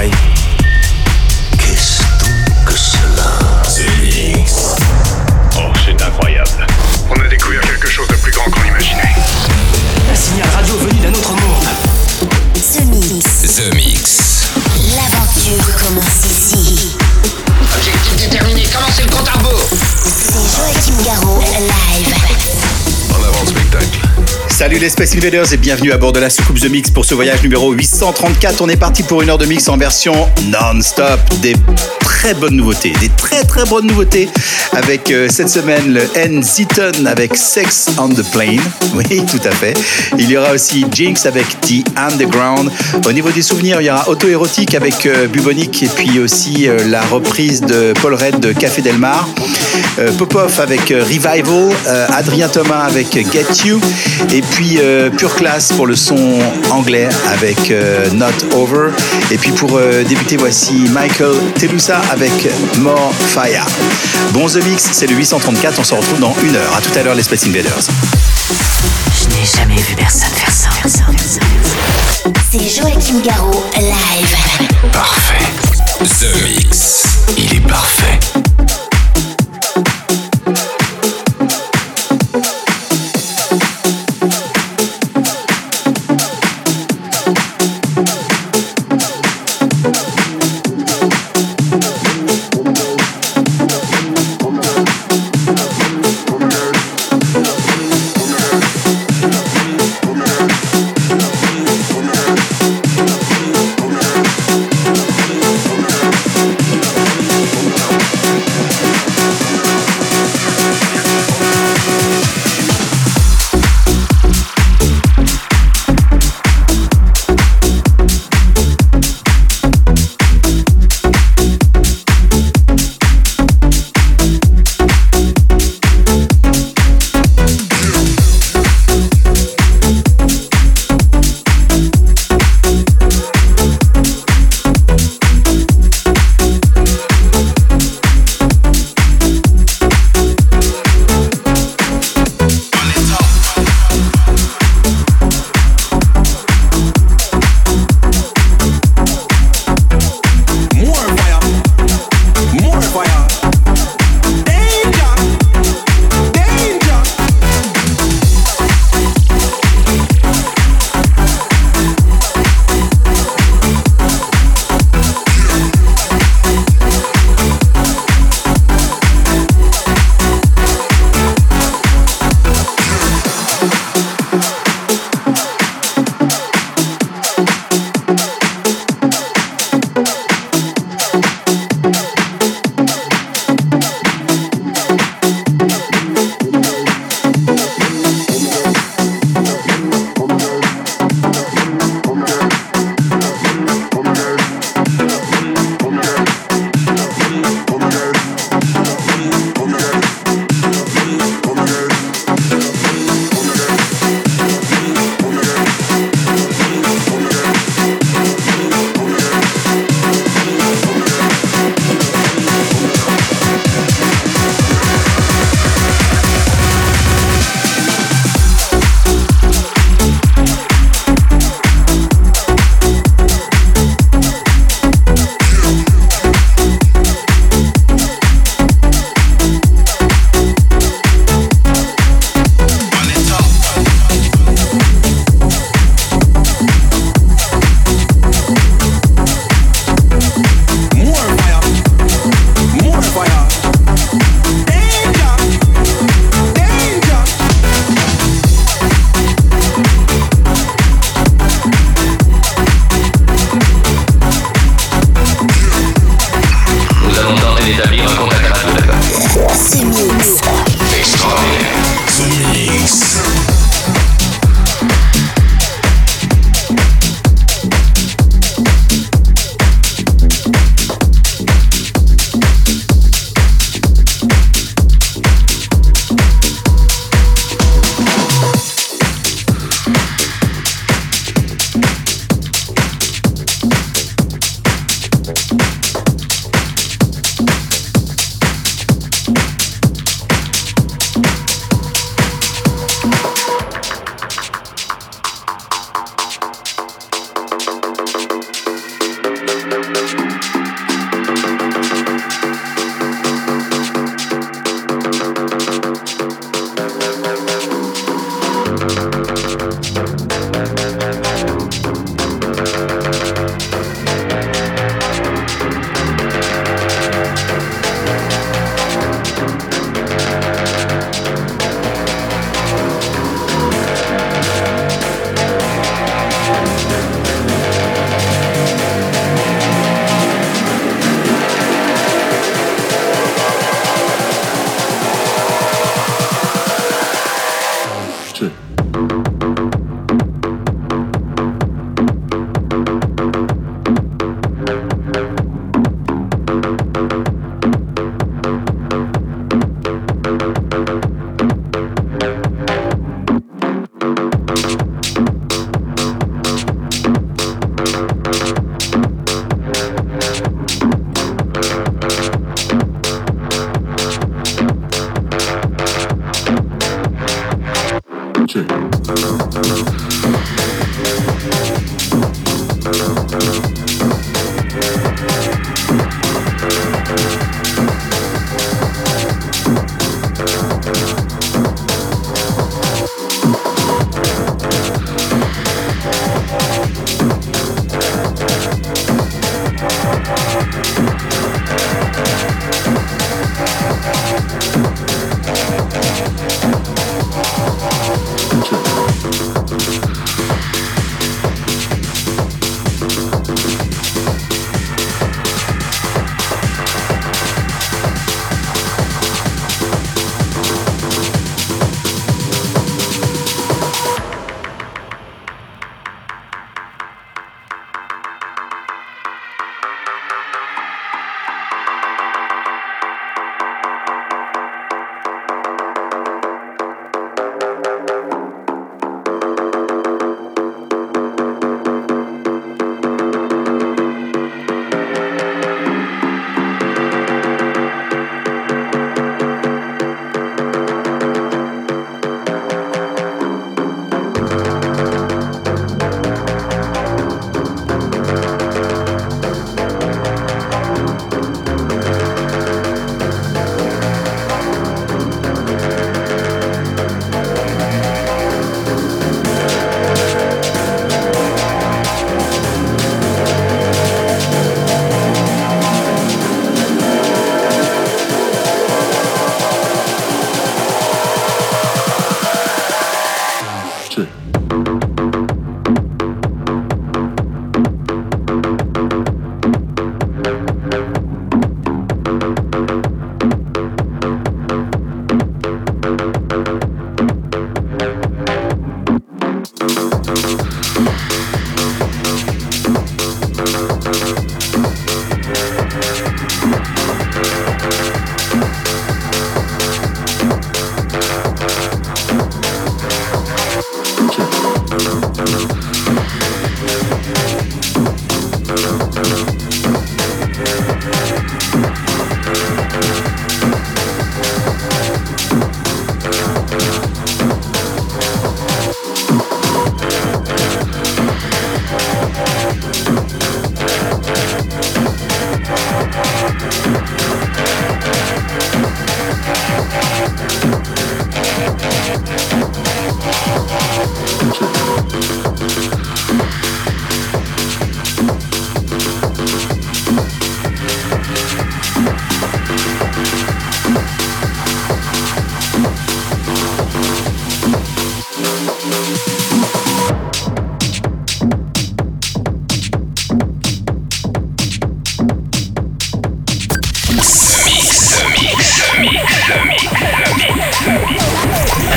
Bye. Les Space Invaders et bienvenue à bord de la soucoupe The Mix pour ce voyage numéro 834. On est parti pour une heure de mix en version non-stop. Des très bonnes nouveautés, des très très bonnes nouveautés avec euh, cette semaine le N. Avec Sex on the Plane. Oui, tout à fait. Il y aura aussi Jinx avec The Underground. Au niveau des souvenirs, il y aura Auto-Érotique avec euh, Bubonic et puis aussi euh, la reprise de Paul Red de Café Del Mar. Euh, Popov avec Revival, Adrien Thomas avec Get You, et puis euh, Pure Class pour le son anglais avec euh, Not Over. Et puis pour euh, débuter, voici Michael Telusa avec More Fire. Bon The Mix, c'est le 834, on se retrouve dans une heure. À tout à l'heure les Space Invaders. Je n'ai jamais vu personne faire ça. C'est Joachim Garraud, live. Parfait. The Mix. Il est parfait.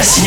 Back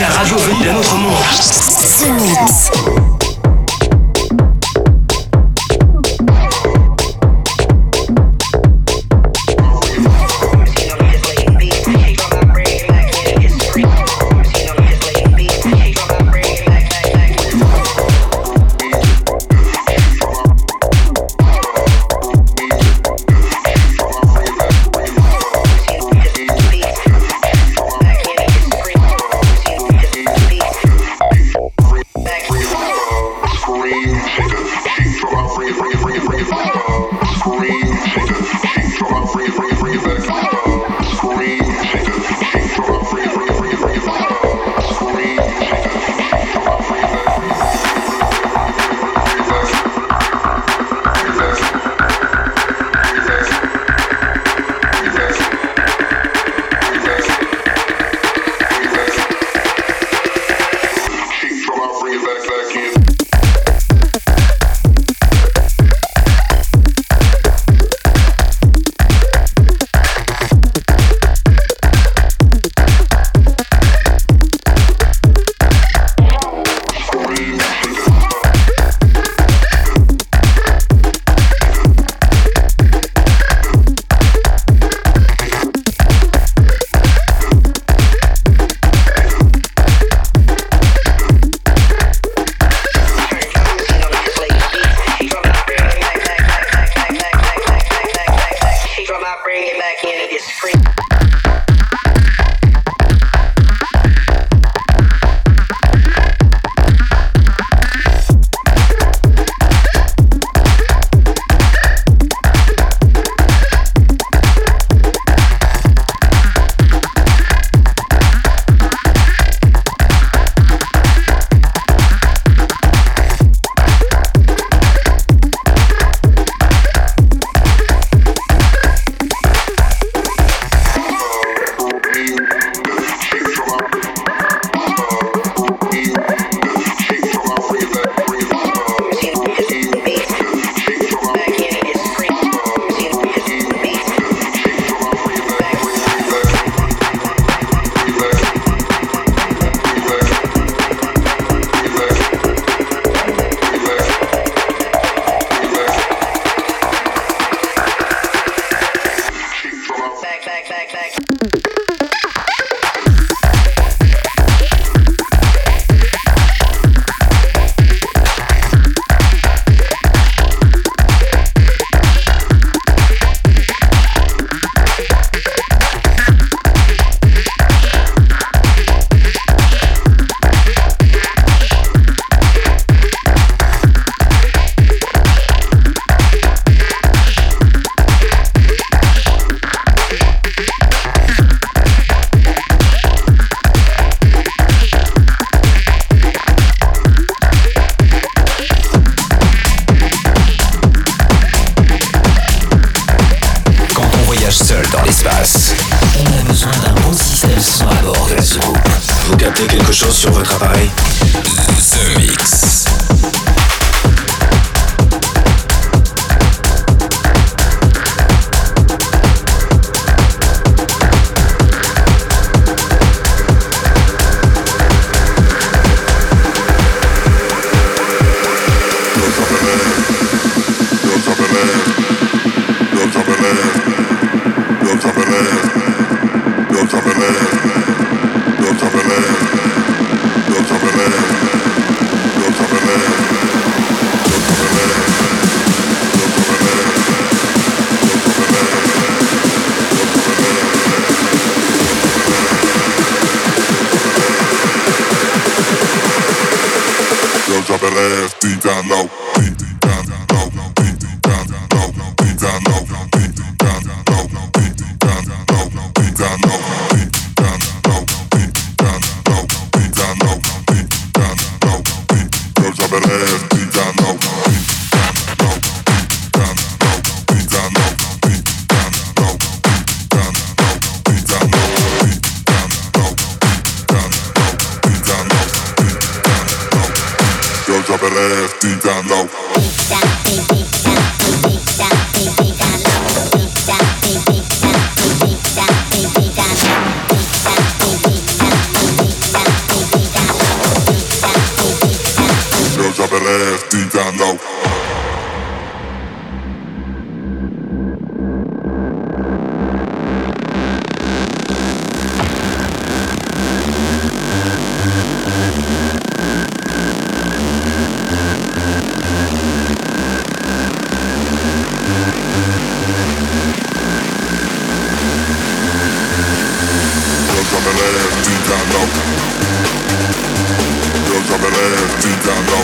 masticando.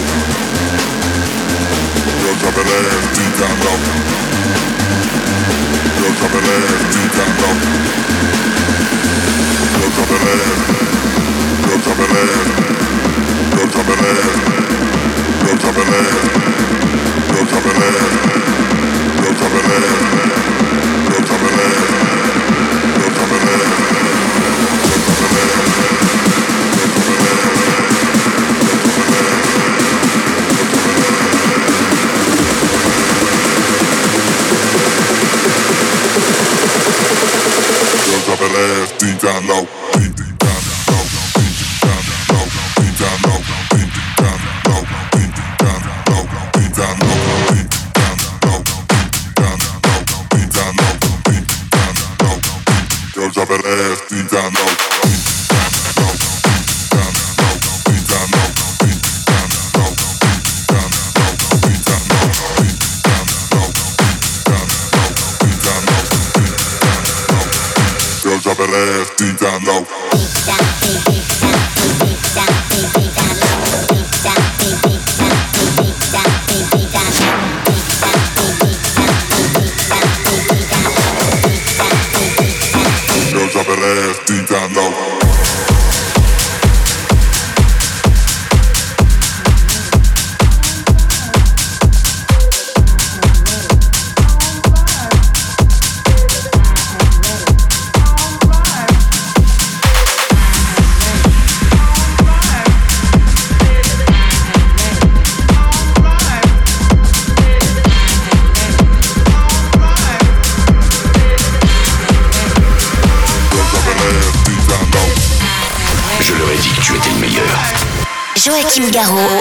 Yo ya me masticando. Yo ya me masticando. Yo ya me Yo ya me Yo ya me Yo ya me Yo ya me Yo ya me Yo ya me Yo ya drop her ass deep down low.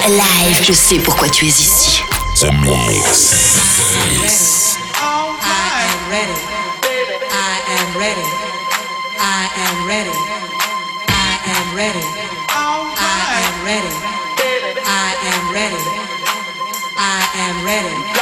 Live. Je sais pourquoi tu es ici. I am ready.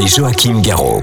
Joachim Garraud.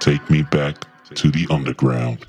Take me back to the underground.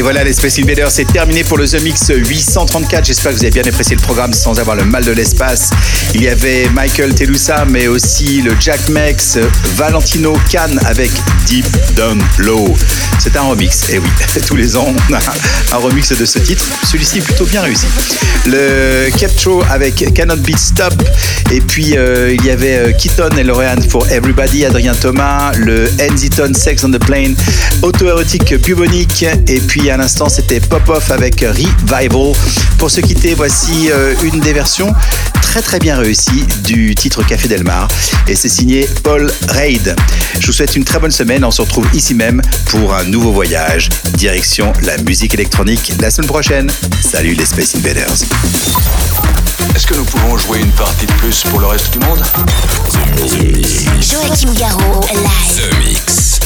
Et voilà, les Space Invaders, c'est terminé pour le The Mix 834. J'espère que vous avez bien apprécié le programme sans avoir le mal de l'espace. Il y avait Michael Telusa, mais aussi le Jack Mex, Valentino Khan avec Deep Down Low. C'est un remix, et oui, tous les ans, on a un remix de ce titre. Celui-ci est plutôt bien réussi. Le Captro avec Cannot Beat Stop, et puis euh, il y avait euh, Keaton et Laurean for Everybody, Adrien Thomas, le Enziton Sex on the Plane, auto-érotique bubonique, et puis à l'instant c'était Pop Off avec Revival. Pour se quitter, voici euh, une des versions très très bien réussies du titre Café Delmar, et c'est signé Paul Reid. Je vous souhaite une très bonne semaine, on se retrouve ici même pour un nouveau voyage, direction la musique électronique la semaine prochaine. Salut les Space Invaders. Est-ce que nous pouvons jouer une partie de plus pour le reste du monde? Joachim Garraud, live. The Mix. The Mix.